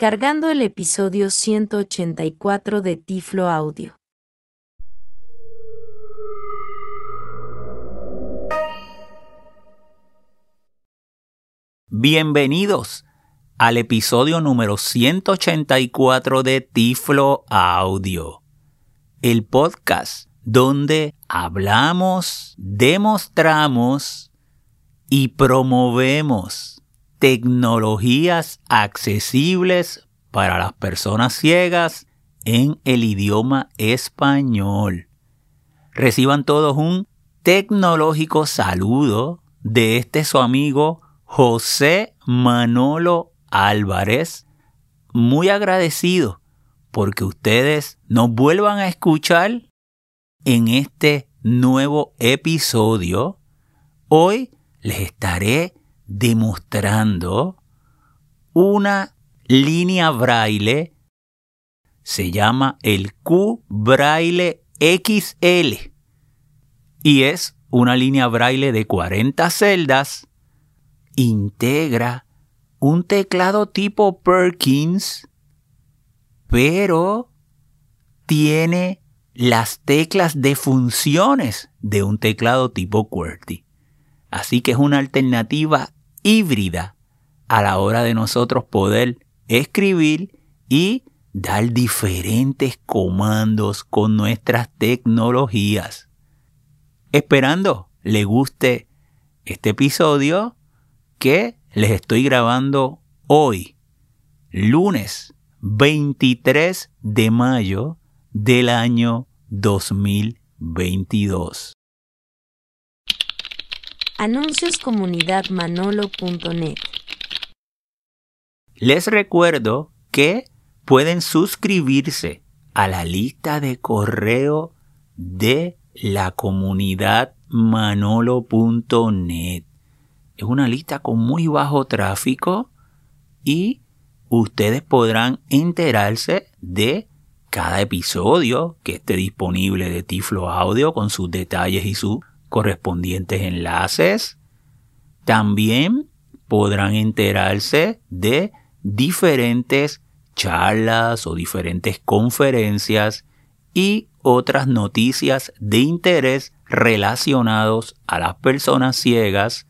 cargando el episodio 184 de Tiflo Audio. Bienvenidos al episodio número 184 de Tiflo Audio, el podcast donde hablamos, demostramos y promovemos tecnologías accesibles para las personas ciegas en el idioma español. Reciban todos un tecnológico saludo de este su amigo José Manolo Álvarez. Muy agradecido porque ustedes nos vuelvan a escuchar en este nuevo episodio. Hoy les estaré demostrando una línea braille, se llama el Q Braille XL y es una línea braille de 40 celdas, integra un teclado tipo Perkins, pero tiene las teclas de funciones de un teclado tipo QWERTY. Así que es una alternativa híbrida a la hora de nosotros poder escribir y dar diferentes comandos con nuestras tecnologías. Esperando le guste este episodio que les estoy grabando hoy, lunes 23 de mayo del año 2022. Anuncioscomunidadmanolo.net Les recuerdo que pueden suscribirse a la lista de correo de la comunidad manolo.net. Es una lista con muy bajo tráfico y ustedes podrán enterarse de cada episodio que esté disponible de Tiflo Audio con sus detalles y sus correspondientes enlaces. También podrán enterarse de diferentes charlas o diferentes conferencias y otras noticias de interés relacionados a las personas ciegas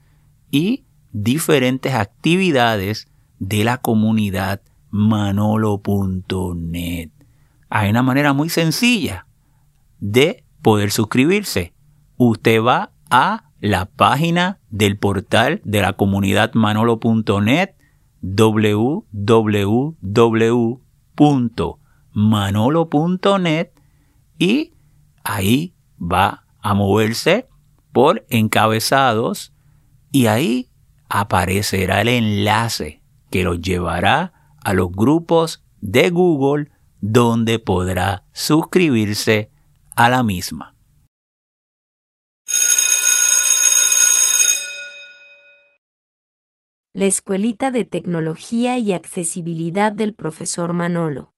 y diferentes actividades de la comunidad manolo.net. Hay una manera muy sencilla de poder suscribirse usted va a la página del portal de la comunidad manolo.net www.manolo.net y ahí va a moverse por encabezados y ahí aparecerá el enlace que los llevará a los grupos de Google donde podrá suscribirse a la misma. La Escuelita de Tecnología y Accesibilidad del profesor Manolo.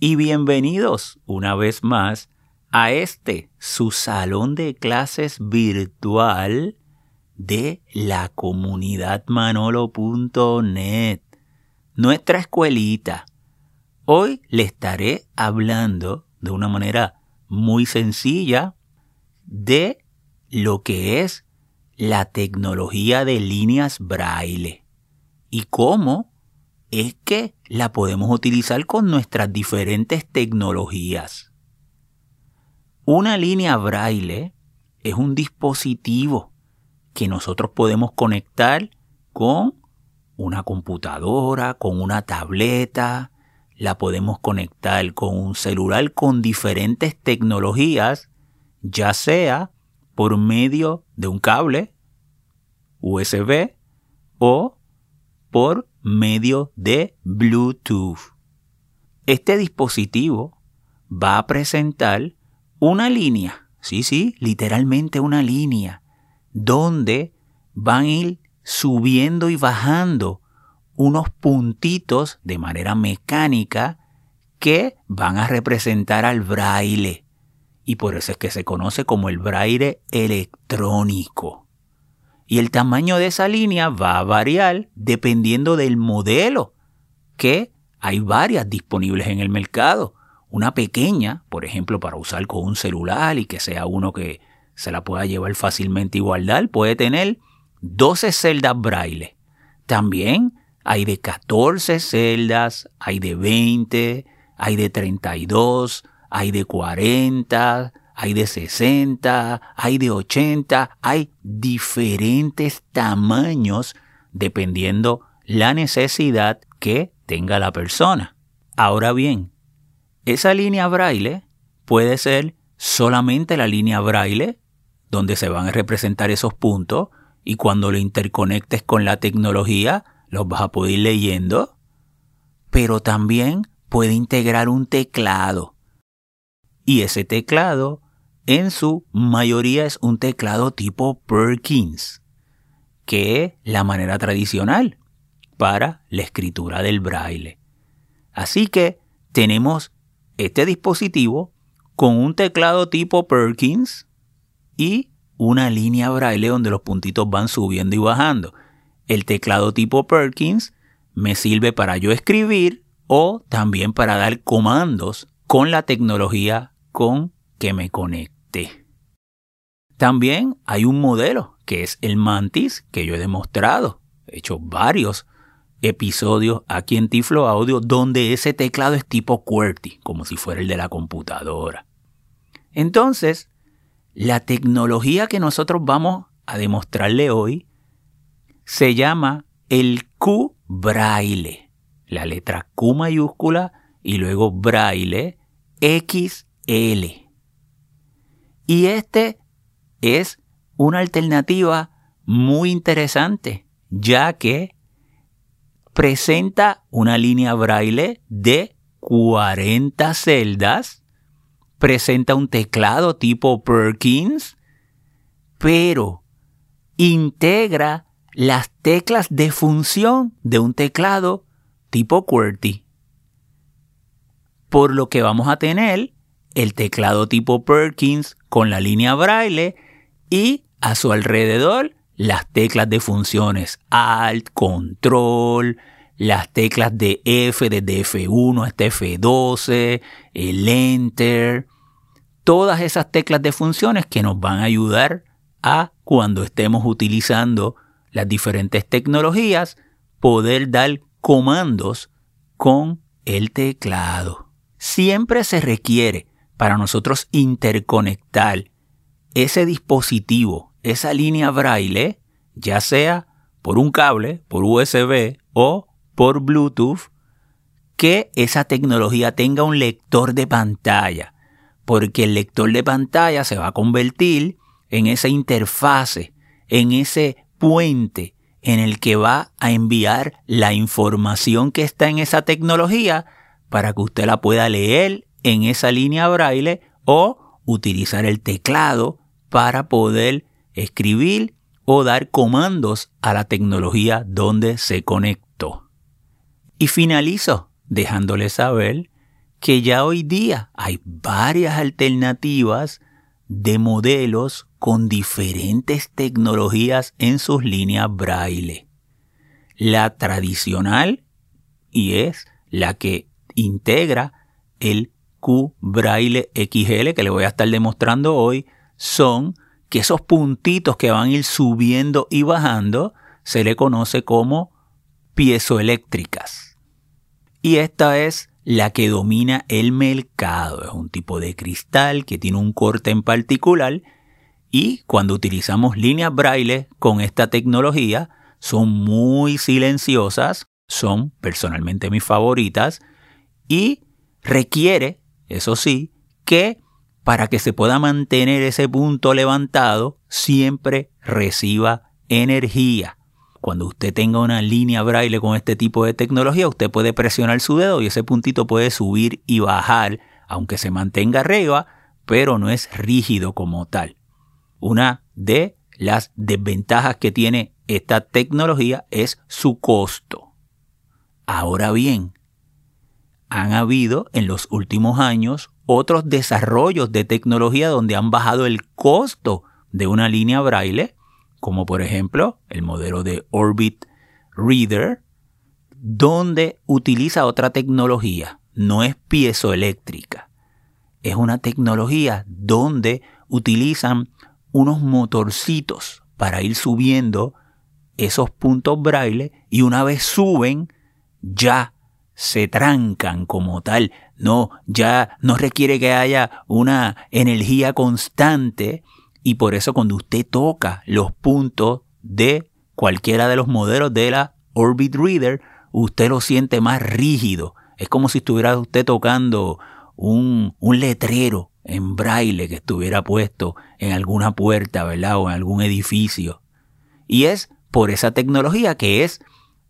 Y bienvenidos una vez más a este, su salón de clases virtual de la comunidad manolo.net, nuestra escuelita. Hoy le estaré hablando de una manera muy sencilla de lo que es la tecnología de líneas braille y cómo es que la podemos utilizar con nuestras diferentes tecnologías. Una línea braille es un dispositivo que nosotros podemos conectar con una computadora, con una tableta, la podemos conectar con un celular con diferentes tecnologías, ya sea por medio de un cable USB o por medio de Bluetooth. Este dispositivo va a presentar una línea, sí, sí, literalmente una línea, donde van a ir subiendo y bajando unos puntitos de manera mecánica que van a representar al braille y por eso es que se conoce como el braille electrónico. Y el tamaño de esa línea va a variar dependiendo del modelo que hay varias disponibles en el mercado. Una pequeña, por ejemplo, para usar con un celular y que sea uno que se la pueda llevar fácilmente y guardar, puede tener 12 celdas braille. También hay de 14 celdas, hay de 20, hay de 32, hay de 40, hay de 60, hay de 80, hay diferentes tamaños dependiendo la necesidad que tenga la persona. Ahora bien, esa línea braille puede ser solamente la línea braille, donde se van a representar esos puntos, y cuando lo interconectes con la tecnología, los vas a poder ir leyendo, pero también puede integrar un teclado. Y ese teclado, en su mayoría, es un teclado tipo Perkins, que es la manera tradicional para la escritura del braille. Así que tenemos este dispositivo con un teclado tipo Perkins y una línea braille donde los puntitos van subiendo y bajando. El teclado tipo Perkins me sirve para yo escribir o también para dar comandos con la tecnología con que me conecte. También hay un modelo que es el Mantis que yo he demostrado. He hecho varios episodios aquí en Tiflo Audio donde ese teclado es tipo QWERTY, como si fuera el de la computadora. Entonces, la tecnología que nosotros vamos a demostrarle hoy se llama el Q braille, la letra Q mayúscula y luego braille XL. Y este es una alternativa muy interesante, ya que presenta una línea braille de 40 celdas, presenta un teclado tipo Perkins, pero integra las teclas de función de un teclado tipo QWERTY. Por lo que vamos a tener el teclado tipo Perkins con la línea braille y a su alrededor las teclas de funciones Alt, Control, las teclas de F desde F1 hasta F12, el Enter, todas esas teclas de funciones que nos van a ayudar a cuando estemos utilizando las diferentes tecnologías, poder dar comandos con el teclado. Siempre se requiere para nosotros interconectar ese dispositivo esa línea braille, ya sea por un cable, por USB o por Bluetooth, que esa tecnología tenga un lector de pantalla, porque el lector de pantalla se va a convertir en esa interfase, en ese puente en el que va a enviar la información que está en esa tecnología para que usted la pueda leer en esa línea braille o utilizar el teclado para poder escribir o dar comandos a la tecnología donde se conectó. Y finalizo dejándole saber que ya hoy día hay varias alternativas de modelos con diferentes tecnologías en sus líneas braille. La tradicional, y es la que integra el Braille XL que le voy a estar demostrando hoy, son que esos puntitos que van a ir subiendo y bajando se le conoce como piezoeléctricas. Y esta es la que domina el mercado. Es un tipo de cristal que tiene un corte en particular y cuando utilizamos líneas braille con esta tecnología son muy silenciosas, son personalmente mis favoritas y requiere, eso sí, que para que se pueda mantener ese punto levantado, siempre reciba energía. Cuando usted tenga una línea braille con este tipo de tecnología, usted puede presionar su dedo y ese puntito puede subir y bajar, aunque se mantenga arriba, pero no es rígido como tal. Una de las desventajas que tiene esta tecnología es su costo. Ahora bien, han habido en los últimos años otros desarrollos de tecnología donde han bajado el costo de una línea braille, como por ejemplo el modelo de Orbit Reader, donde utiliza otra tecnología, no es piezoeléctrica. Es una tecnología donde utilizan unos motorcitos para ir subiendo esos puntos braille y una vez suben ya se trancan como tal. No, ya no requiere que haya una energía constante y por eso cuando usted toca los puntos de cualquiera de los modelos de la Orbit Reader, usted lo siente más rígido. Es como si estuviera usted tocando un, un letrero en braille que estuviera puesto en alguna puerta, ¿verdad? O en algún edificio. Y es por esa tecnología que es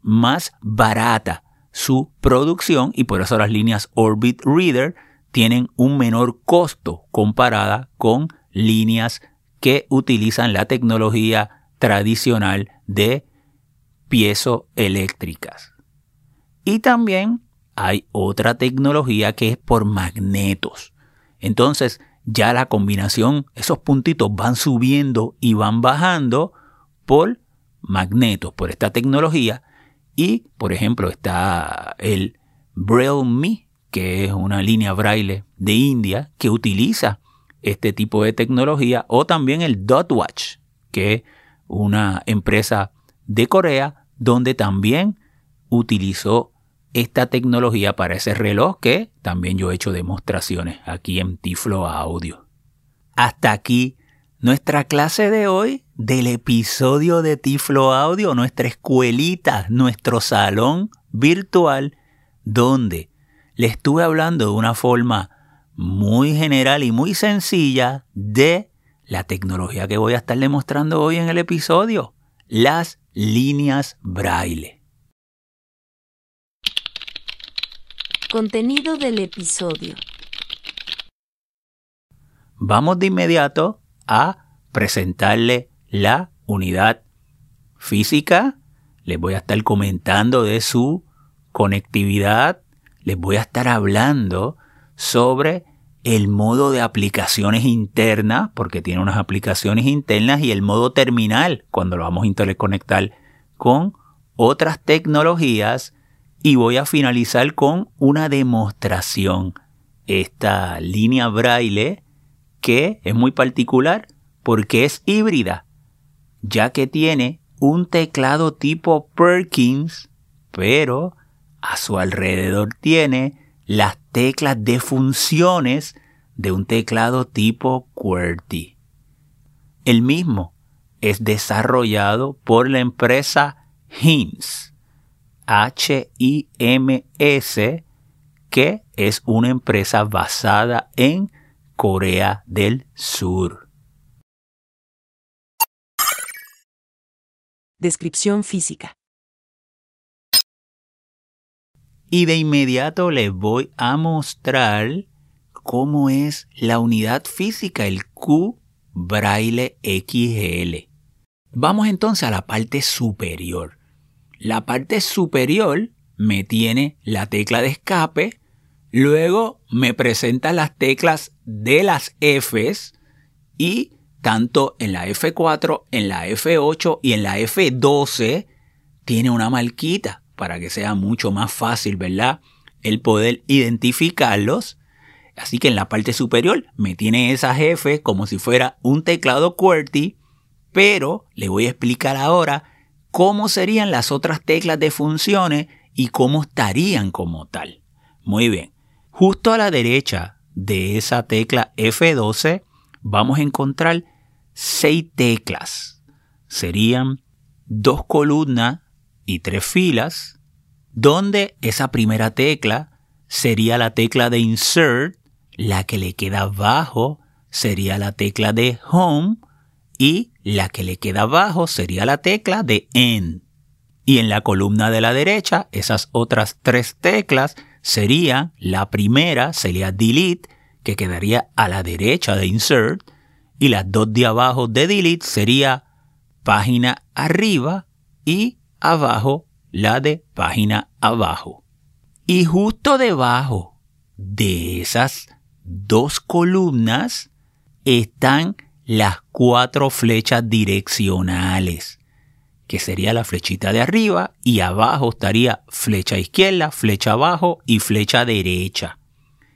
más barata su producción y por eso las líneas Orbit Reader tienen un menor costo comparada con líneas que utilizan la tecnología tradicional de piezoeléctricas. Y también hay otra tecnología que es por magnetos. Entonces, ya la combinación, esos puntitos van subiendo y van bajando por magnetos, por esta tecnología. Y, por ejemplo, está el Braille Me, que es una línea braille de India que utiliza este tipo de tecnología, o también el Dotwatch, que es una empresa de Corea donde también utilizó esta tecnología para ese reloj que también yo he hecho demostraciones aquí en Tiflo Audio. Hasta aquí nuestra clase de hoy del episodio de Tiflo Audio, nuestra escuelita, nuestro salón virtual, donde le estuve hablando de una forma muy general y muy sencilla de la tecnología que voy a estar demostrando hoy en el episodio, las líneas braille. Contenido del episodio. Vamos de inmediato a presentarle la unidad física. Les voy a estar comentando de su conectividad. Les voy a estar hablando sobre el modo de aplicaciones internas, porque tiene unas aplicaciones internas, y el modo terminal, cuando lo vamos a interconectar con otras tecnologías y voy a finalizar con una demostración. Esta línea braille que es muy particular porque es híbrida, ya que tiene un teclado tipo Perkins, pero a su alrededor tiene las teclas de funciones de un teclado tipo QWERTY. El mismo es desarrollado por la empresa HIMS HIMS, que es una empresa basada en Corea del Sur. Descripción física. Y de inmediato les voy a mostrar cómo es la unidad física, el Q Braille XL. Vamos entonces a la parte superior. La parte superior me tiene la tecla de escape, luego me presenta las teclas de las Fs y tanto en la F4, en la F8 y en la F12 tiene una marquita para que sea mucho más fácil, ¿verdad? El poder identificarlos. Así que en la parte superior me tiene esas F como si fuera un teclado QWERTY, pero le voy a explicar ahora cómo serían las otras teclas de funciones y cómo estarían como tal. Muy bien, justo a la derecha de esa tecla F12 vamos a encontrar seis teclas. Serían dos columnas y tres filas, donde esa primera tecla sería la tecla de Insert, la que le queda abajo sería la tecla de Home y la que le queda abajo sería la tecla de End. Y en la columna de la derecha, esas otras tres teclas serían, la primera sería Delete, que quedaría a la derecha de Insert, y las dos de abajo de Delete sería página arriba y abajo la de página abajo. Y justo debajo de esas dos columnas están las cuatro flechas direccionales. Que sería la flechita de arriba, y abajo estaría flecha izquierda, flecha abajo y flecha derecha.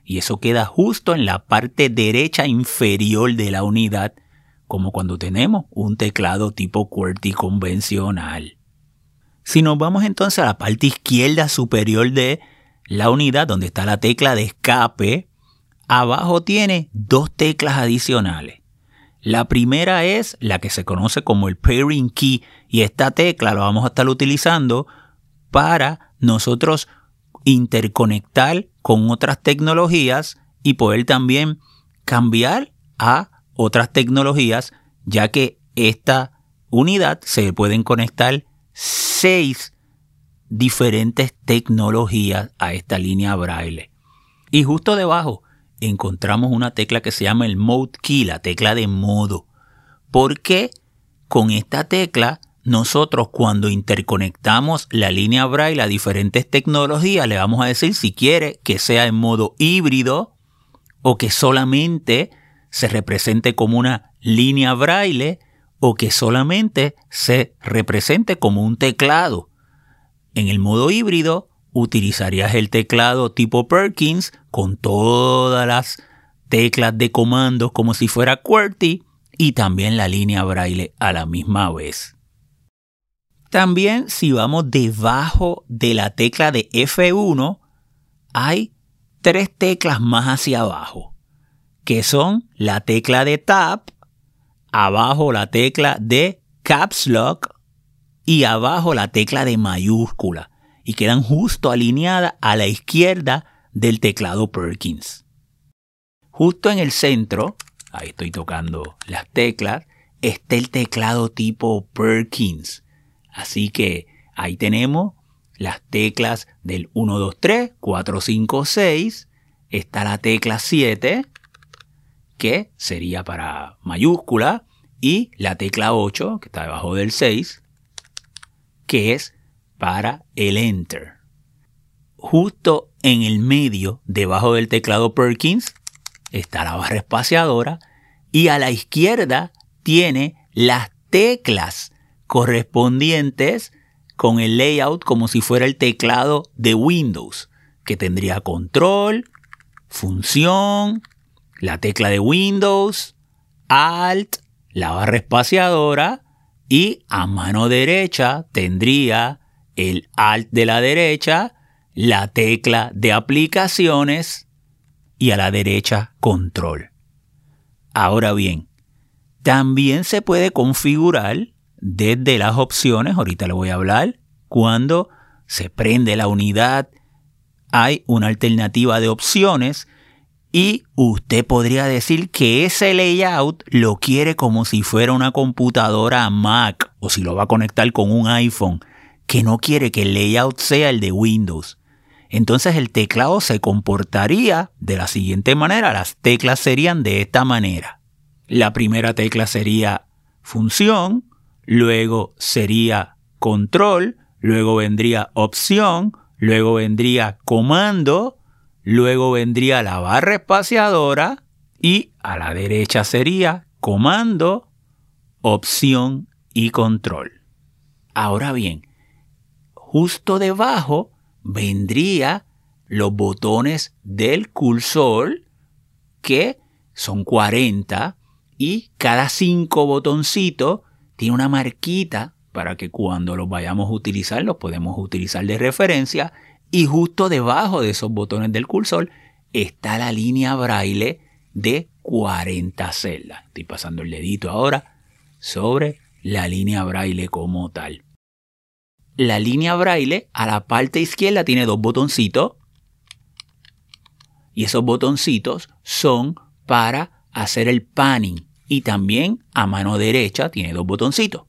Y eso queda justo en la parte derecha inferior de la unidad, como cuando tenemos un teclado tipo QWERTY convencional. Si nos vamos entonces a la parte izquierda superior de la unidad, donde está la tecla de escape, abajo tiene dos teclas adicionales. La primera es la que se conoce como el pairing key y esta tecla la vamos a estar utilizando para nosotros interconectar con otras tecnologías y poder también cambiar a otras tecnologías, ya que esta unidad se pueden conectar seis diferentes tecnologías a esta línea braille. Y justo debajo encontramos una tecla que se llama el Mode Key, la tecla de modo. Porque con esta tecla nosotros cuando interconectamos la línea braille a diferentes tecnologías le vamos a decir si quiere que sea en modo híbrido o que solamente se represente como una línea braille o que solamente se represente como un teclado. En el modo híbrido utilizarías el teclado tipo Perkins con todas las teclas de comandos como si fuera QWERTY y también la línea braille a la misma vez. También si vamos debajo de la tecla de F1 hay tres teclas más hacia abajo que son la tecla de Tab, abajo la tecla de Caps Lock y abajo la tecla de mayúscula y quedan justo alineadas a la izquierda del teclado Perkins. Justo en el centro, ahí estoy tocando las teclas, está el teclado tipo Perkins. Así que ahí tenemos las teclas del 1, 2, 3, 4, 5, 6. Está la tecla 7, que sería para mayúscula. Y la tecla 8, que está debajo del 6, que es para el Enter. Justo en el medio, debajo del teclado Perkins, está la barra espaciadora y a la izquierda tiene las teclas correspondientes con el layout como si fuera el teclado de Windows, que tendría control, función, la tecla de Windows, Alt, la barra espaciadora y a mano derecha tendría el Alt de la derecha, la tecla de aplicaciones y a la derecha control. Ahora bien, también se puede configurar desde las opciones, ahorita le voy a hablar, cuando se prende la unidad, hay una alternativa de opciones y usted podría decir que ese layout lo quiere como si fuera una computadora Mac o si lo va a conectar con un iPhone que no quiere que el layout sea el de Windows. Entonces el teclado se comportaría de la siguiente manera. Las teclas serían de esta manera. La primera tecla sería función, luego sería control, luego vendría opción, luego vendría comando, luego vendría la barra espaciadora y a la derecha sería comando, opción y control. Ahora bien, justo debajo vendría los botones del cursor que son 40 y cada cinco botoncitos tiene una marquita para que cuando los vayamos a utilizar los podemos utilizar de referencia y justo debajo de esos botones del cursor está la línea braille de 40 celdas. Estoy pasando el dedito ahora sobre la línea braille como tal la línea braille a la parte izquierda tiene dos botoncitos. Y esos botoncitos son para hacer el panning. Y también a mano derecha tiene dos botoncitos.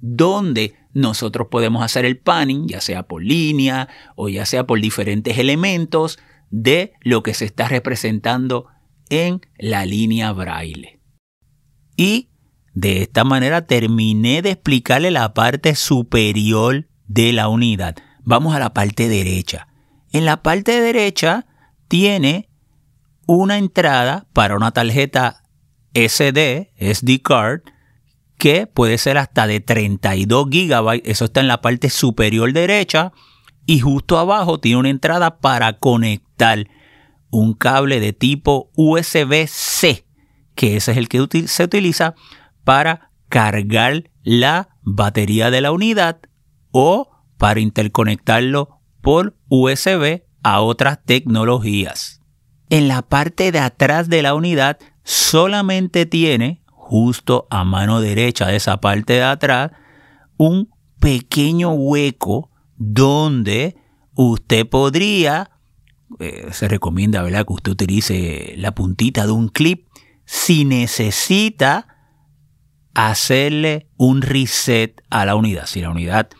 Donde nosotros podemos hacer el panning, ya sea por línea o ya sea por diferentes elementos de lo que se está representando en la línea braille. Y de esta manera terminé de explicarle la parte superior de la unidad. Vamos a la parte derecha. En la parte derecha tiene una entrada para una tarjeta SD, SD card, que puede ser hasta de 32 GB. Eso está en la parte superior derecha. Y justo abajo tiene una entrada para conectar un cable de tipo USB-C, que ese es el que se utiliza para cargar la batería de la unidad o para interconectarlo por USB a otras tecnologías. En la parte de atrás de la unidad solamente tiene, justo a mano derecha de esa parte de atrás, un pequeño hueco donde usted podría, eh, se recomienda ¿verdad? que usted utilice la puntita de un clip si necesita hacerle un reset a la unidad. Si la unidad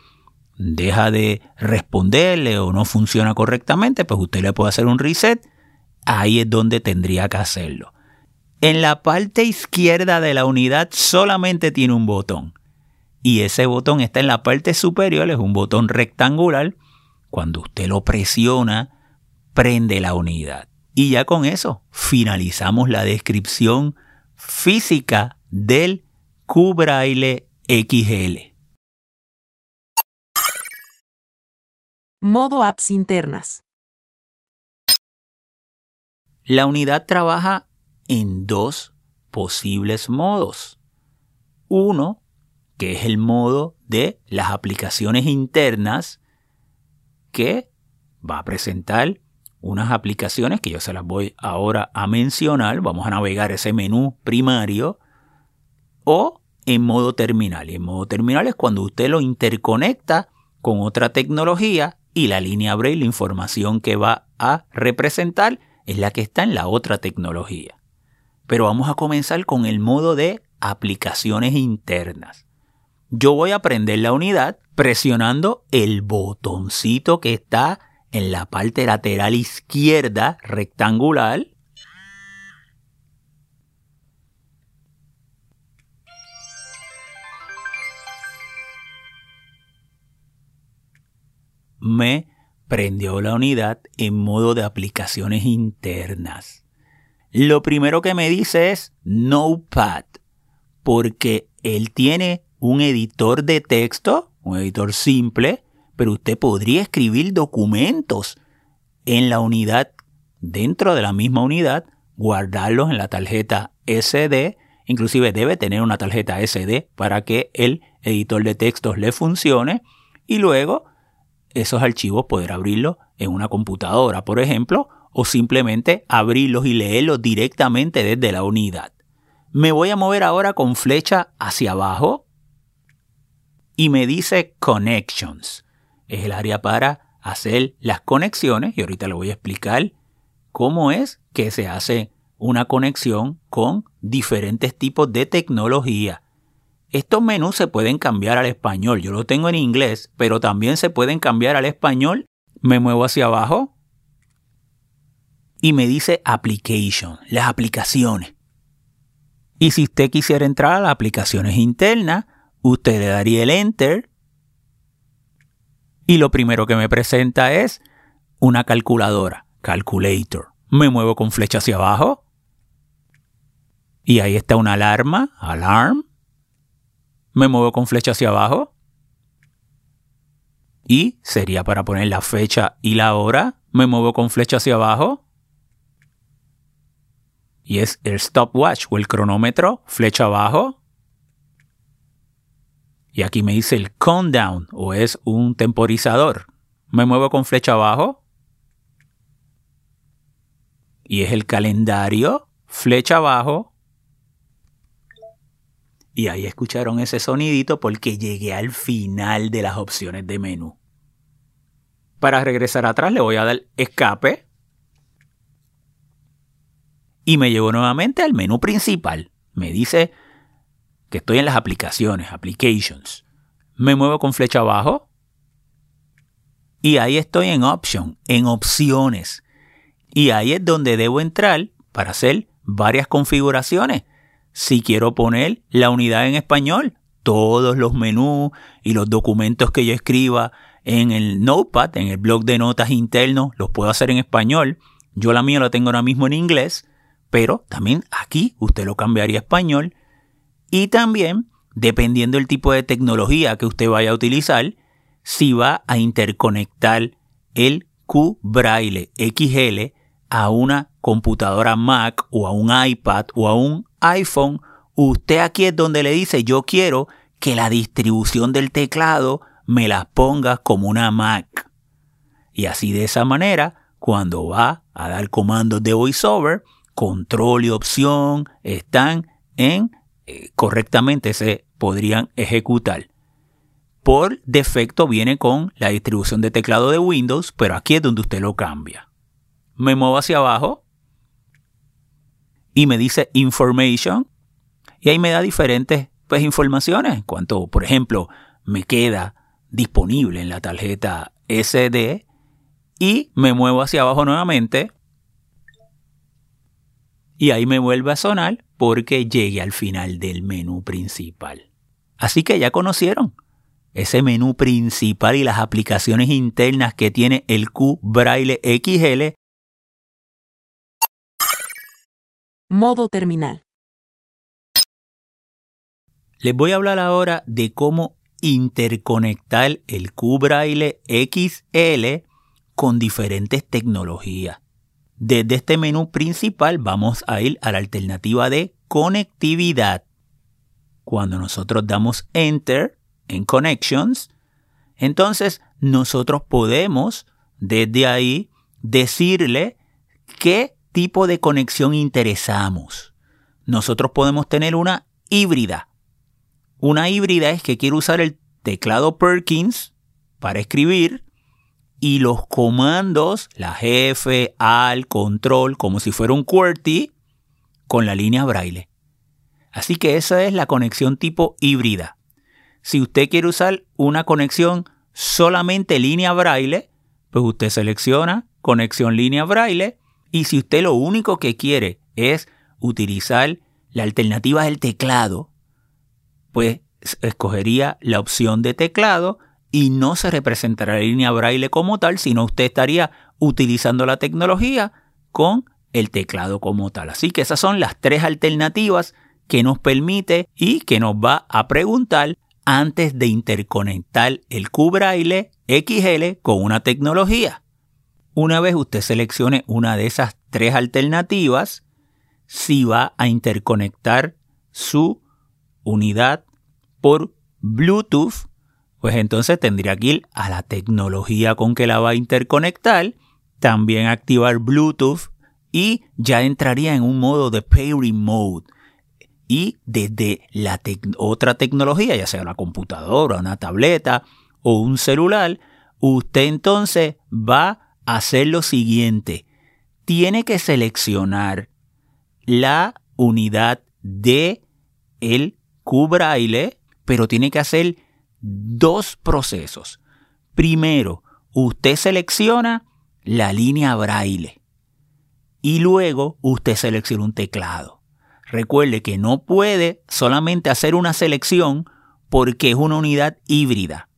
deja de responderle o no funciona correctamente, pues usted le puede hacer un reset. Ahí es donde tendría que hacerlo. En la parte izquierda de la unidad solamente tiene un botón. Y ese botón está en la parte superior, es un botón rectangular. Cuando usted lo presiona, prende la unidad. Y ya con eso finalizamos la descripción física del Q-Braille XL. Modo apps internas. La unidad trabaja en dos posibles modos. Uno, que es el modo de las aplicaciones internas, que va a presentar unas aplicaciones que yo se las voy ahora a mencionar. Vamos a navegar ese menú primario o en modo terminal. Y en modo terminal es cuando usted lo interconecta con otra tecnología y la línea Braille, la información que va a representar, es la que está en la otra tecnología. Pero vamos a comenzar con el modo de aplicaciones internas. Yo voy a prender la unidad presionando el botoncito que está en la parte lateral izquierda rectangular me prendió la unidad en modo de aplicaciones internas. Lo primero que me dice es Notepad, porque él tiene un editor de texto, un editor simple, pero usted podría escribir documentos en la unidad, dentro de la misma unidad, guardarlos en la tarjeta SD, inclusive debe tener una tarjeta SD para que el editor de textos le funcione y luego esos archivos poder abrirlos en una computadora, por ejemplo, o simplemente abrirlos y leerlos directamente desde la unidad. Me voy a mover ahora con flecha hacia abajo y me dice Connections. Es el área para hacer las conexiones y ahorita le voy a explicar cómo es que se hace una conexión con diferentes tipos de tecnología. Estos menús se pueden cambiar al español. Yo lo tengo en inglés, pero también se pueden cambiar al español. Me muevo hacia abajo y me dice Application, las aplicaciones. Y si usted quisiera entrar a las aplicaciones internas, usted le daría el Enter y lo primero que me presenta es una calculadora, Calculator. Me muevo con flecha hacia abajo y ahí está una alarma, Alarm me muevo con flecha hacia abajo. Y sería para poner la fecha y la hora. Me muevo con flecha hacia abajo. Y es el stopwatch o el cronómetro, flecha abajo. Y aquí me dice el countdown o es un temporizador. Me muevo con flecha abajo. Y es el calendario, flecha abajo. Y ahí escucharon ese sonidito porque llegué al final de las opciones de menú. Para regresar atrás le voy a dar escape. Y me llevo nuevamente al menú principal. Me dice que estoy en las aplicaciones, applications. Me muevo con flecha abajo. Y ahí estoy en option, en opciones. Y ahí es donde debo entrar para hacer varias configuraciones si quiero poner la unidad en español, todos los menús y los documentos que yo escriba en el Notepad, en el blog de notas interno, los puedo hacer en español. Yo la mía la tengo ahora mismo en inglés, pero también aquí usted lo cambiaría a español. Y también dependiendo del tipo de tecnología que usted vaya a utilizar, si va a interconectar el Q Braille XL a una computadora Mac o a un iPad o a un iPhone, usted aquí es donde le dice yo quiero que la distribución del teclado me la ponga como una Mac. Y así de esa manera, cuando va a dar comandos de voiceover, control y opción están en eh, correctamente se podrían ejecutar. Por defecto viene con la distribución de teclado de Windows, pero aquí es donde usted lo cambia. Me muevo hacia abajo y me dice Information y ahí me da diferentes pues, informaciones cuanto, por ejemplo, me queda disponible en la tarjeta SD y me muevo hacia abajo nuevamente y ahí me vuelve a sonar porque llegué al final del menú principal. Así que ya conocieron ese menú principal y las aplicaciones internas que tiene el Q Braille XL. Modo terminal. Les voy a hablar ahora de cómo interconectar el Q Braille XL con diferentes tecnologías. Desde este menú principal vamos a ir a la alternativa de conectividad. Cuando nosotros damos Enter en Connections, entonces nosotros podemos desde ahí decirle qué tipo de conexión interesamos. Nosotros podemos tener una híbrida. Una híbrida es que quiero usar el teclado Perkins para escribir y los comandos, la F, al, control, como si fuera un QWERTY, con la línea braille. Así que esa es la conexión tipo híbrida. Si usted quiere usar una conexión solamente línea braille, pues usted selecciona conexión línea braille y si usted lo único que quiere es utilizar la alternativa del teclado, pues escogería la opción de teclado y no se representará la línea braille como tal, sino usted estaría utilizando la tecnología con el teclado como tal. Así que esas son las tres alternativas que nos permite y que nos va a preguntar antes de interconectar el Q XL con una tecnología. Una vez usted seleccione una de esas tres alternativas, si va a interconectar su unidad por Bluetooth pues entonces tendría que ir a la tecnología con que la va a interconectar, también activar Bluetooth y ya entraría en un modo de pairing mode. Y desde la otra tecnología, ya sea una computadora, una tableta o un celular, usted entonces va hacer lo siguiente. Tiene que seleccionar la unidad de el Q braille, pero tiene que hacer dos procesos. Primero, usted selecciona la línea braille y luego usted selecciona un teclado. Recuerde que no puede solamente hacer una selección porque es una unidad híbrida.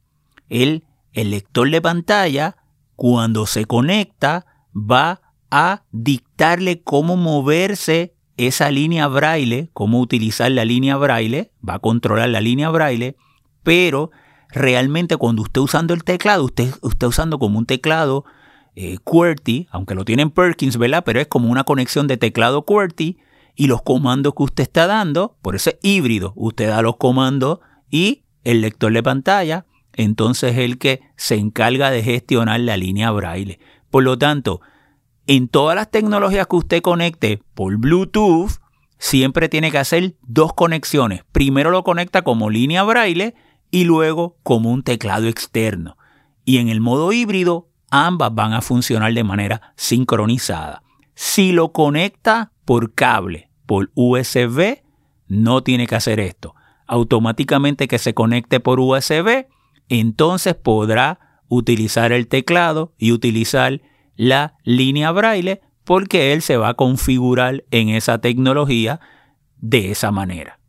El, el lector de pantalla, cuando se conecta, va a dictarle cómo moverse esa línea braille, cómo utilizar la línea braille, va a controlar la línea braille pero realmente cuando usted usando el teclado, usted está usando como un teclado eh, QWERTY, aunque lo tiene en Perkins, ¿verdad? Pero es como una conexión de teclado QWERTY y los comandos que usted está dando, por eso es híbrido, usted da los comandos y el lector de pantalla, entonces es el que se encarga de gestionar la línea braille. Por lo tanto, en todas las tecnologías que usted conecte por Bluetooth, siempre tiene que hacer dos conexiones. Primero lo conecta como línea braille y luego como un teclado externo. Y en el modo híbrido, ambas van a funcionar de manera sincronizada. Si lo conecta por cable, por USB, no tiene que hacer esto. Automáticamente que se conecte por USB, entonces podrá utilizar el teclado y utilizar la línea braille porque él se va a configurar en esa tecnología de esa manera.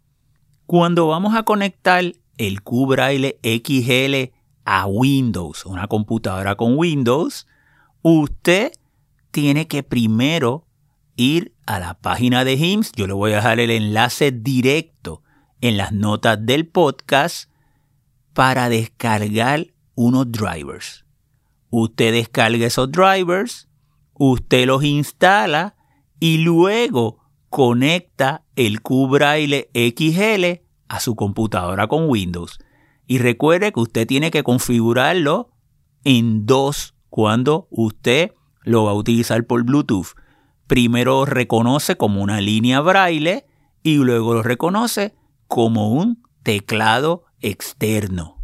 Cuando vamos a conectar el Q Braille XL a Windows, una computadora con Windows, usted tiene que primero ir a la página de HIMSS. Yo le voy a dejar el enlace directo en las notas del podcast para descargar unos drivers. Usted descarga esos drivers, usted los instala y luego conecta el QBraille XL a su computadora con Windows. Y recuerde que usted tiene que configurarlo en dos cuando usted lo va a utilizar por Bluetooth. Primero reconoce como una línea braille y luego lo reconoce como un teclado externo.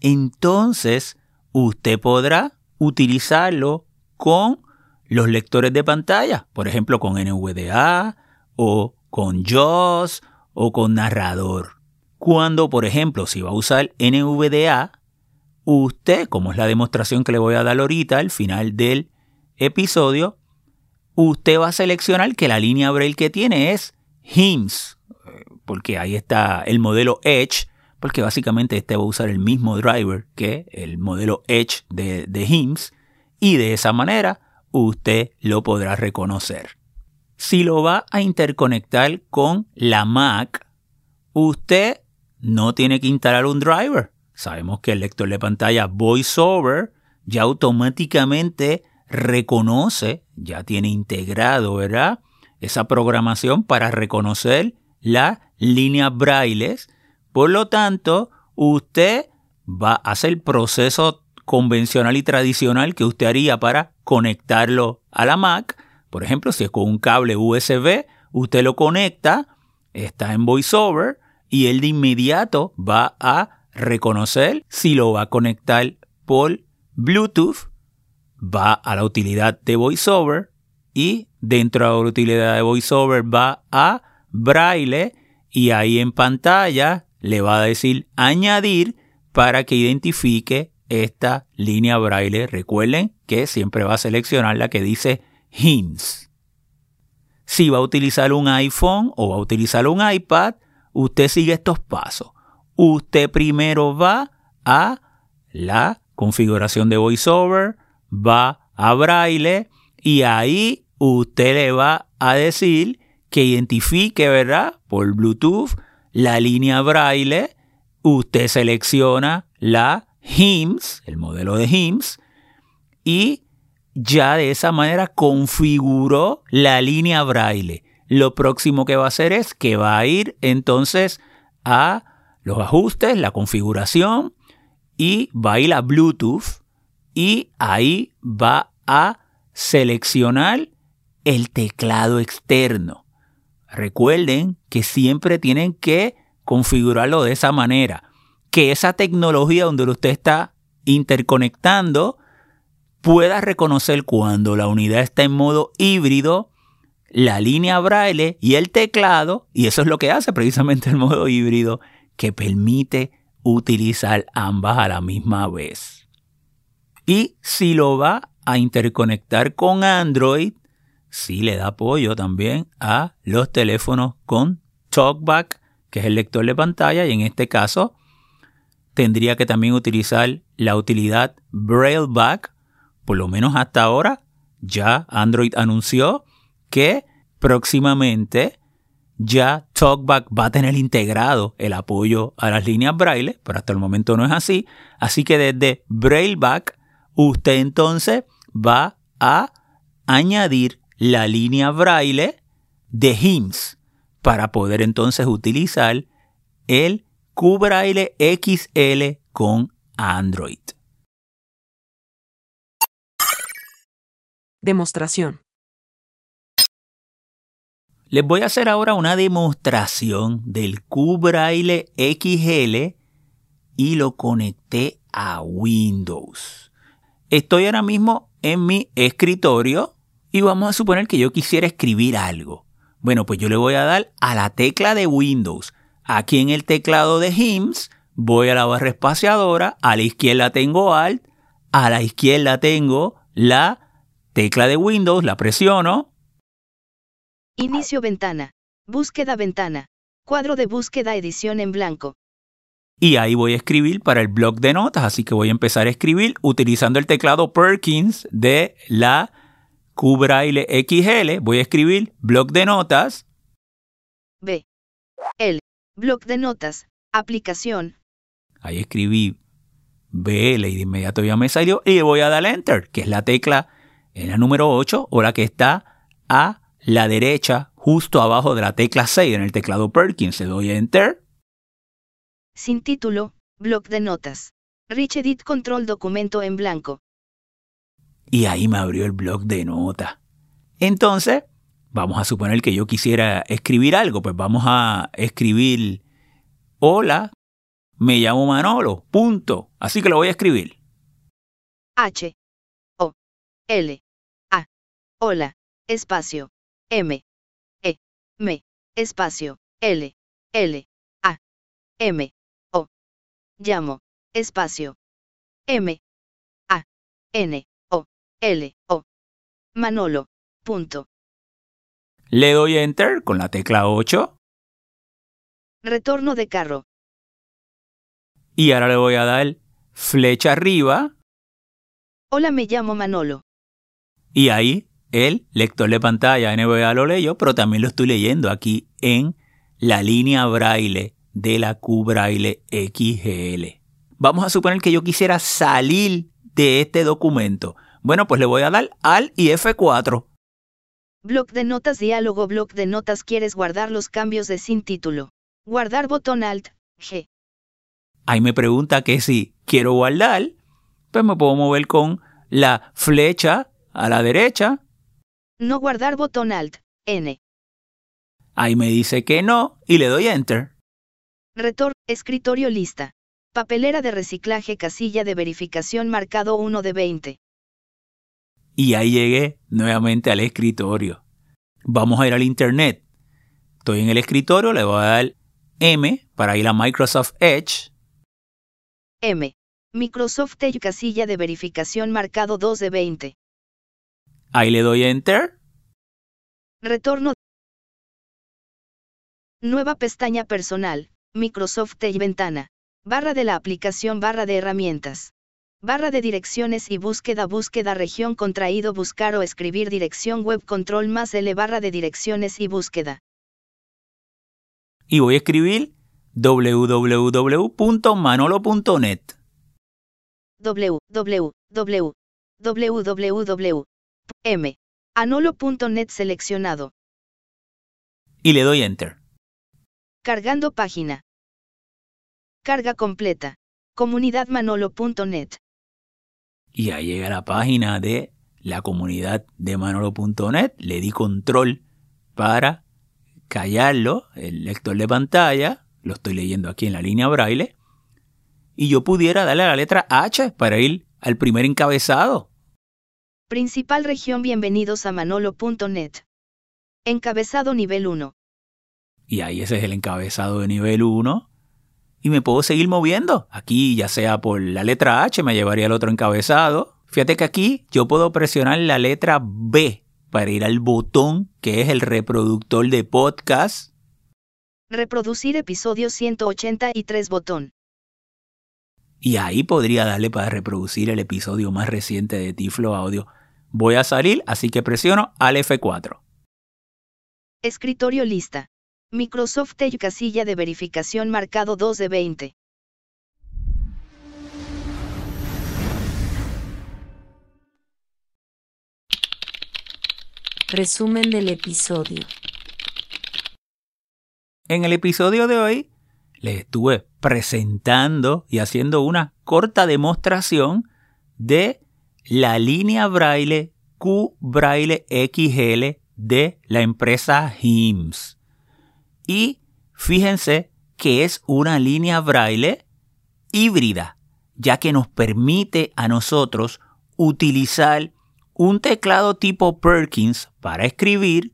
Entonces, usted podrá utilizarlo con los lectores de pantalla, por ejemplo con NVDA o con JAWS o con narrador. Cuando, por ejemplo, si va a usar NVDA, usted, como es la demostración que le voy a dar ahorita al final del episodio, usted va a seleccionar que la línea Braille que tiene es HIMS, porque ahí está el modelo Edge, porque básicamente este va a usar el mismo driver que el modelo Edge de, de HIMS, y de esa manera usted lo podrá reconocer. Si lo va a interconectar con la Mac, usted no tiene que instalar un driver. Sabemos que el lector de pantalla VoiceOver ya automáticamente reconoce, ya tiene integrado, ¿verdad? Esa programación para reconocer las líneas brailles. Por lo tanto, usted va a hacer el proceso convencional y tradicional que usted haría para conectarlo a la Mac. Por ejemplo, si es con un cable USB, usted lo conecta, está en VoiceOver y él de inmediato va a reconocer si lo va a conectar por Bluetooth, va a la utilidad de VoiceOver y dentro de la utilidad de VoiceOver va a Braille y ahí en pantalla le va a decir añadir para que identifique esta línea braille. Recuerden que siempre va a seleccionar la que dice HIMS. Si va a utilizar un iPhone o va a utilizar un iPad, usted sigue estos pasos. Usted primero va a la configuración de VoiceOver, va a Braille y ahí usted le va a decir que identifique, ¿verdad? Por Bluetooth la línea Braille. Usted selecciona la HIMS, el modelo de HIMS, y ya de esa manera configuró la línea braille. Lo próximo que va a hacer es que va a ir entonces a los ajustes, la configuración y va a ir a Bluetooth y ahí va a seleccionar el teclado externo. Recuerden que siempre tienen que configurarlo de esa manera que esa tecnología donde usted está interconectando pueda reconocer cuando la unidad está en modo híbrido la línea braille y el teclado, y eso es lo que hace precisamente el modo híbrido, que permite utilizar ambas a la misma vez. Y si lo va a interconectar con Android, sí le da apoyo también a los teléfonos con TalkBack, que es el lector de pantalla, y en este caso tendría que también utilizar la utilidad BrailleBack. Por lo menos hasta ahora, ya Android anunció que próximamente ya TalkBack va a tener integrado el apoyo a las líneas Braille, pero hasta el momento no es así. Así que desde BrailleBack, usted entonces va a añadir la línea Braille de HIMS para poder entonces utilizar el QBraille XL con Android. Demostración. Les voy a hacer ahora una demostración del QBraille XL y lo conecté a Windows. Estoy ahora mismo en mi escritorio y vamos a suponer que yo quisiera escribir algo. Bueno, pues yo le voy a dar a la tecla de Windows Aquí en el teclado de HIMS voy a la barra espaciadora, a la izquierda tengo Alt, a la izquierda tengo la tecla de Windows, la presiono. Inicio ventana. Búsqueda ventana. Cuadro de búsqueda edición en blanco. Y ahí voy a escribir para el blog de notas, así que voy a empezar a escribir utilizando el teclado Perkins de la QBraille XL. Voy a escribir blog de notas. B. L. Bloc de notas, aplicación. Ahí escribí BL y de inmediato ya me salió y voy a dar Enter, que es la tecla en la número 8 o la que está a la derecha justo abajo de la tecla 6 en el teclado Perkins. Le doy Enter. Sin título, bloc de notas. Rich Edit Control documento en blanco. Y ahí me abrió el bloc de notas. Entonces, vamos a suponer que yo quisiera escribir algo, pues vamos a escribir hola, me llamo Manolo, punto. Así que lo voy a escribir. H. O. L. A. Hola. Espacio. M. E. M. Espacio. L. L. A. M. O. Llamo. Espacio. M. A. N. L. O. Manolo. Punto. Le doy Enter con la tecla 8 Retorno de carro. y ahora le voy a dar flecha arriba Hola, me llamo Manolo. y ahí el lector de pantalla NBA lo leyó, pero también lo estoy leyendo aquí en la línea braille de la Q braille XGL. Vamos a suponer que yo quisiera salir de este documento. Bueno, pues le voy a dar al y F4. Bloc de notas diálogo bloc de notas quieres guardar los cambios de sin título. Guardar botón alt, G. Ahí me pregunta que si quiero guardar, pues me puedo mover con la flecha a la derecha. No guardar botón alt, N. Ahí me dice que no y le doy enter. Retor, escritorio lista. Papelera de reciclaje casilla de verificación marcado 1 de 20. Y ahí llegué nuevamente al escritorio. Vamos a ir al internet. Estoy en el escritorio, le voy a dar M para ir a Microsoft Edge. M. Microsoft Edge casilla de verificación marcado 2 de 20. Ahí le doy enter. Retorno. Nueva pestaña personal. Microsoft Edge ventana. Barra de la aplicación barra de herramientas. Barra de direcciones y búsqueda búsqueda región contraído buscar o escribir dirección web control más L barra de direcciones y búsqueda. Y voy a escribir www.manolo.net. www. www. M. Anolo.net seleccionado. Y le doy enter. Cargando página. Carga completa. Comunidadmanolo.net. Y ahí llega la página de la comunidad de manolo.net. Le di control para callarlo, el lector de pantalla. Lo estoy leyendo aquí en la línea braille. Y yo pudiera darle a la letra H para ir al primer encabezado. Principal región Bienvenidos a manolo.net. Encabezado nivel 1. Y ahí ese es el encabezado de nivel 1. Y me puedo seguir moviendo. Aquí, ya sea por la letra H, me llevaría al otro encabezado. Fíjate que aquí yo puedo presionar la letra B para ir al botón que es el reproductor de podcast. Reproducir episodio 183 botón. Y ahí podría darle para reproducir el episodio más reciente de Tiflo Audio. Voy a salir, así que presiono al F4. Escritorio lista. Microsoft Edge casilla de verificación marcado 2 de 20. Resumen del episodio. En el episodio de hoy les estuve presentando y haciendo una corta demostración de la línea braille Q braille XL de la empresa HIMS. Y fíjense que es una línea braille híbrida, ya que nos permite a nosotros utilizar un teclado tipo Perkins para escribir,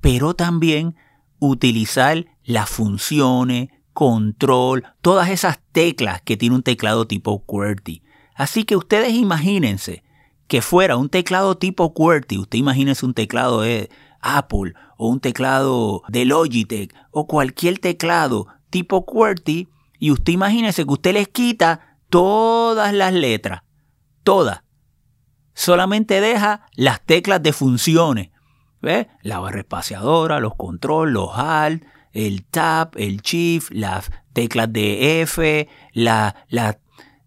pero también utilizar las funciones, control, todas esas teclas que tiene un teclado tipo QWERTY. Así que ustedes imagínense que fuera un teclado tipo QWERTY, usted imagínese un teclado de Apple o un teclado de Logitech o cualquier teclado tipo QWERTY y usted imagínese que usted les quita todas las letras, todas. Solamente deja las teclas de funciones. ¿Ve? La barra espaciadora, los control, los alt, el Tab, el Shift, las teclas de F, las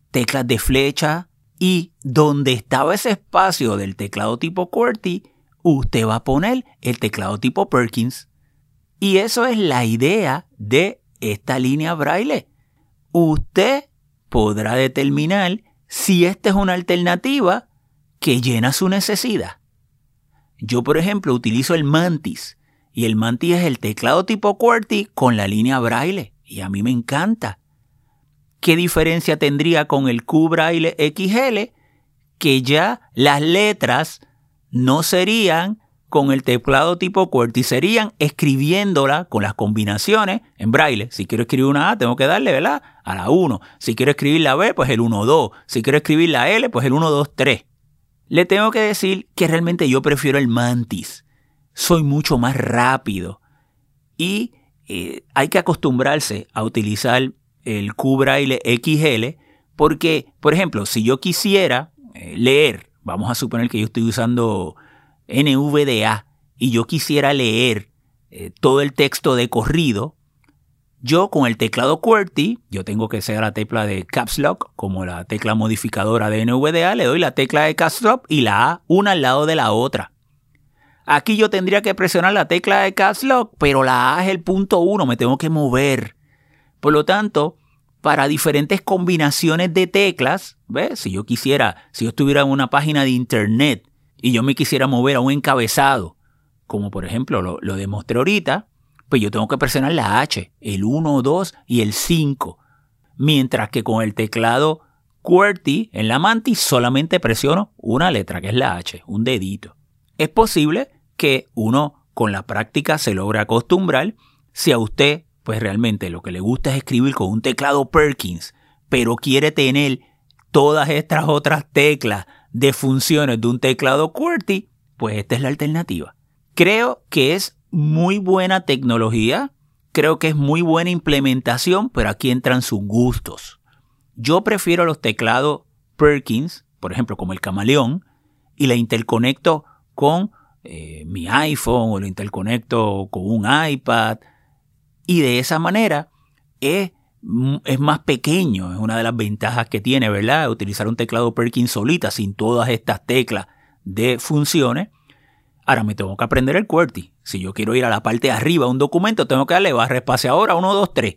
teclas de flecha. Y donde estaba ese espacio del teclado tipo QWERTY, usted va a poner el teclado tipo Perkins. Y eso es la idea de esta línea braille. Usted podrá determinar si esta es una alternativa que llena su necesidad. Yo, por ejemplo, utilizo el Mantis y el Mantis es el teclado tipo QWERTY con la línea braille y a mí me encanta. ¿Qué diferencia tendría con el Q XL? Que ya las letras no serían con el teclado tipo QWERTY, serían escribiéndola con las combinaciones en braille. Si quiero escribir una A, tengo que darle, ¿verdad? A la 1. Si quiero escribir la B, pues el 1, 2. Si quiero escribir la L, pues el 1, 2, 3. Le tengo que decir que realmente yo prefiero el Mantis. Soy mucho más rápido. Y eh, hay que acostumbrarse a utilizar el Q Braille XL porque, por ejemplo, si yo quisiera eh, leer, vamos a suponer que yo estoy usando NVDA y yo quisiera leer eh, todo el texto de corrido, yo con el teclado QWERTY, yo tengo que ser la tecla de Caps Lock como la tecla modificadora de NVDA, le doy la tecla de Caps Lock y la A una al lado de la otra. Aquí yo tendría que presionar la tecla de Caps Lock, pero la A es el punto 1, me tengo que mover. Por lo tanto, para diferentes combinaciones de teclas, ¿ves? Si yo quisiera, si yo estuviera en una página de internet y yo me quisiera mover a un encabezado, como por ejemplo lo, lo demostré ahorita, pues yo tengo que presionar la H, el 1, 2 y el 5. Mientras que con el teclado QWERTY en la Mantis solamente presiono una letra, que es la H, un dedito. Es posible que uno con la práctica se logre acostumbrar si a usted pues realmente lo que le gusta es escribir con un teclado Perkins, pero quiere tener todas estas otras teclas de funciones de un teclado QWERTY, pues esta es la alternativa. Creo que es muy buena tecnología, creo que es muy buena implementación, pero aquí entran sus gustos. Yo prefiero los teclados Perkins, por ejemplo, como el camaleón, y la interconecto con eh, mi iPhone o lo interconecto con un iPad. Y de esa manera es, es más pequeño, es una de las ventajas que tiene, ¿verdad? Utilizar un teclado Perkins solita, sin todas estas teclas de funciones Ahora me tengo que aprender el QWERTY. Si yo quiero ir a la parte de arriba de un documento, tengo que darle barra espaciadora 1, 2, 3.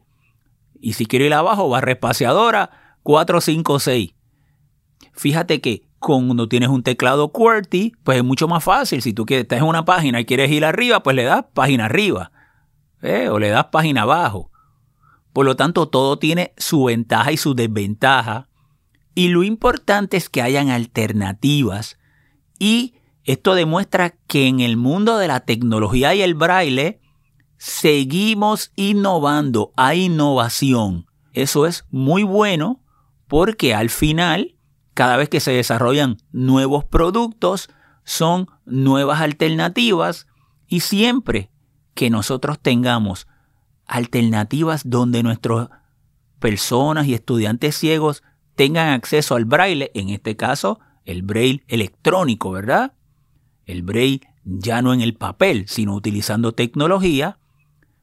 Y si quiero ir abajo, barra espaciadora 4, 5, 6. Fíjate que cuando tienes un teclado QWERTY, pues es mucho más fácil. Si tú estás en una página y quieres ir arriba, pues le das página arriba. ¿Eh? O le das página abajo. Por lo tanto, todo tiene su ventaja y su desventaja. Y lo importante es que hayan alternativas y esto demuestra que en el mundo de la tecnología y el braille seguimos innovando, hay innovación. Eso es muy bueno porque al final, cada vez que se desarrollan nuevos productos, son nuevas alternativas y siempre que nosotros tengamos alternativas donde nuestras personas y estudiantes ciegos tengan acceso al braille, en este caso el braille electrónico, ¿verdad? el braille ya no en el papel, sino utilizando tecnología,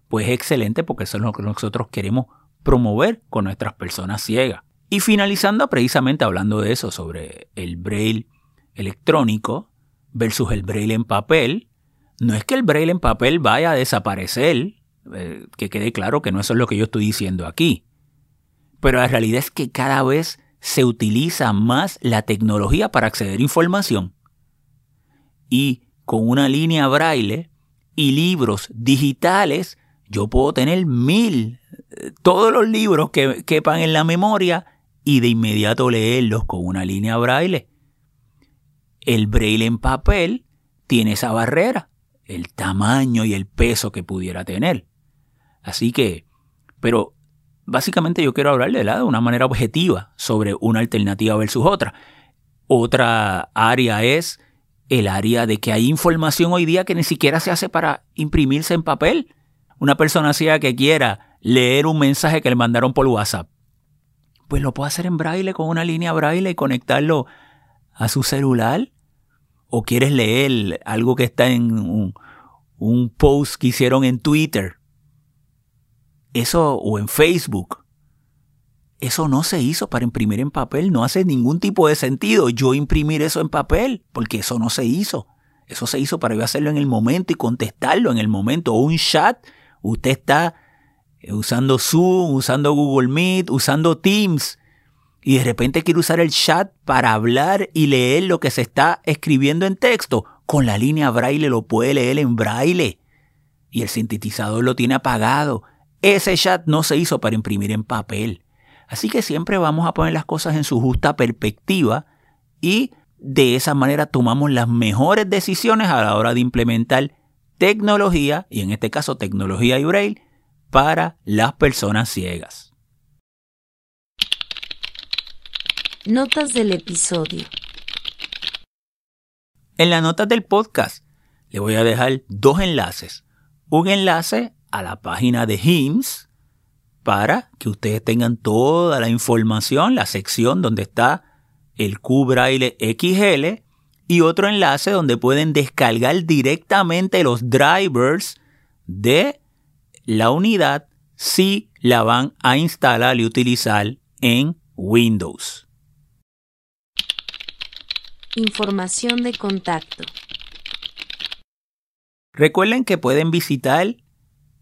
pues es excelente porque eso es lo que nosotros queremos promover con nuestras personas ciegas. Y finalizando precisamente hablando de eso, sobre el braille electrónico versus el braille en papel, no es que el braille en papel vaya a desaparecer, eh, que quede claro que no eso es lo que yo estoy diciendo aquí, pero la realidad es que cada vez se utiliza más la tecnología para acceder a información. Y con una línea braille y libros digitales, yo puedo tener mil, eh, todos los libros que quepan en la memoria y de inmediato leerlos con una línea braille. El braille en papel tiene esa barrera, el tamaño y el peso que pudiera tener. Así que, pero básicamente yo quiero hablar de, de una manera objetiva sobre una alternativa versus otra. Otra área es el área de que hay información hoy día que ni siquiera se hace para imprimirse en papel. Una persona ciega que quiera leer un mensaje que le mandaron por WhatsApp, pues lo puede hacer en braille con una línea braille y conectarlo a su celular. O quieres leer algo que está en un, post que hicieron en Twitter. eso o en Facebook. Eso no se hizo para imprimir en papel, no hace ningún tipo de sentido yo imprimir eso en papel, porque eso no se hizo. Eso se hizo para yo hacerlo en el momento y contestarlo en el momento. O un chat, usted está usando Zoom, usando Google Meet, usando Teams, y de repente quiere usar el chat para hablar y leer lo que se está escribiendo en texto. Con la línea braille lo puede leer en braille. Y el sintetizador lo tiene apagado. Ese chat no se hizo para imprimir en papel. Así que siempre vamos a poner las cosas en su justa perspectiva y de esa manera tomamos las mejores decisiones a la hora de implementar tecnología, y en este caso tecnología y braille, para las personas ciegas. Notas del episodio. En las notas del podcast le voy a dejar dos enlaces. Un enlace a la página de HIMSS para que ustedes tengan toda la información, la sección donde está el Q Braille XL y otro enlace donde pueden descargar directamente los drivers de la unidad si la van a instalar y utilizar en Windows. Información de contacto. Recuerden que pueden visitar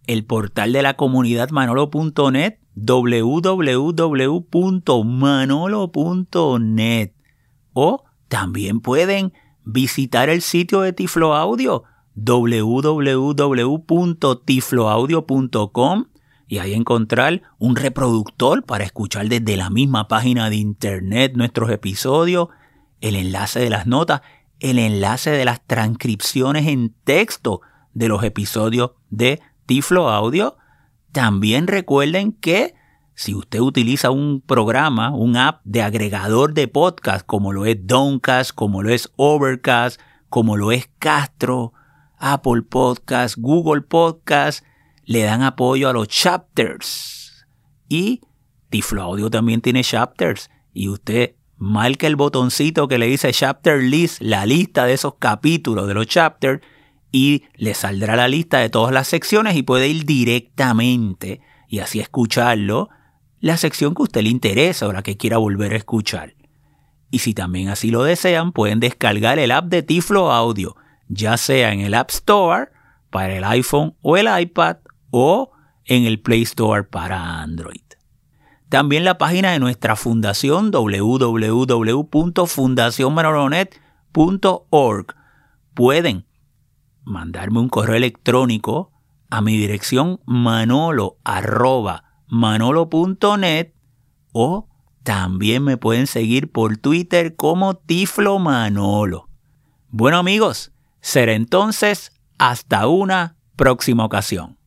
el portal de la comunidad manolo.net www.manolo.net o también pueden visitar el sitio de Tiflo Audio www.tifloaudio.com y ahí encontrar un reproductor para escuchar desde la misma página de internet nuestros episodios, el enlace de las notas, el enlace de las transcripciones en texto de los episodios de Tiflo Audio. También recuerden que si usted utiliza un programa, un app de agregador de podcast, como lo es Downcast, como lo es Overcast, como lo es Castro, Apple Podcast, Google Podcast, le dan apoyo a los chapters. Y Tiflo Audio también tiene chapters. Y usted marca el botoncito que le dice Chapter List, la lista de esos capítulos de los chapters, y le saldrá la lista de todas las secciones y puede ir directamente y así escucharlo, la sección que a usted le interesa o la que quiera volver a escuchar. Y si también así lo desean, pueden descargar el app de Tiflo Audio, ya sea en el App Store para el iPhone o el iPad o en el Play Store para Android. También la página de nuestra fundación www.fundacionmanolonet.org pueden mandarme un correo electrónico a mi dirección manolo manolo.net o también me pueden seguir por Twitter como Tiflo Manolo. Bueno amigos, será entonces hasta una próxima ocasión.